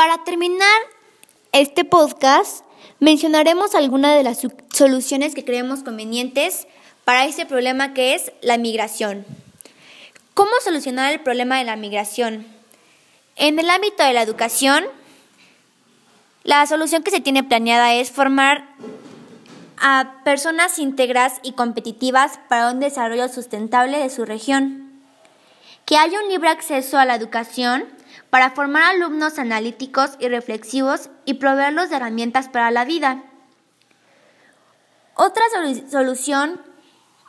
Para terminar este podcast, mencionaremos algunas de las soluciones que creemos convenientes para este problema que es la migración. ¿Cómo solucionar el problema de la migración? En el ámbito de la educación, la solución que se tiene planeada es formar a personas íntegras y competitivas para un desarrollo sustentable de su región. Que haya un libre acceso a la educación para formar alumnos analíticos y reflexivos y proveerlos de herramientas para la vida. Otra solución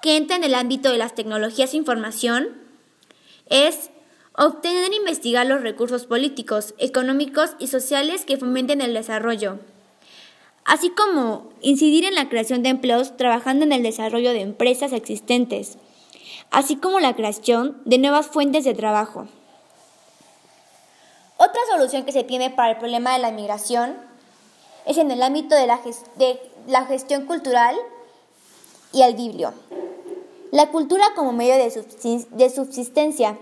que entra en el ámbito de las tecnologías de información es obtener e investigar los recursos políticos, económicos y sociales que fomenten el desarrollo, así como incidir en la creación de empleos trabajando en el desarrollo de empresas existentes, así como la creación de nuevas fuentes de trabajo. Otra solución que se tiene para el problema de la migración es en el ámbito de la, de la gestión cultural y el biblio. La cultura como medio de subsistencia.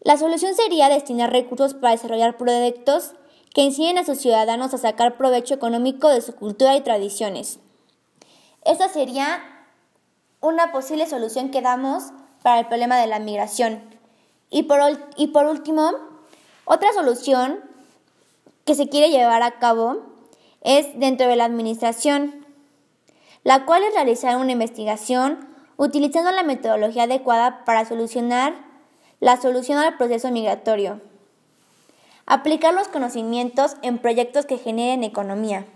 La solución sería destinar recursos para desarrollar proyectos que enseñen a sus ciudadanos a sacar provecho económico de su cultura y tradiciones. Esta sería una posible solución que damos para el problema de la migración. Y por, y por último, otra solución que se quiere llevar a cabo es dentro de la administración, la cual es realizar una investigación utilizando la metodología adecuada para solucionar la solución al proceso migratorio. Aplicar los conocimientos en proyectos que generen economía.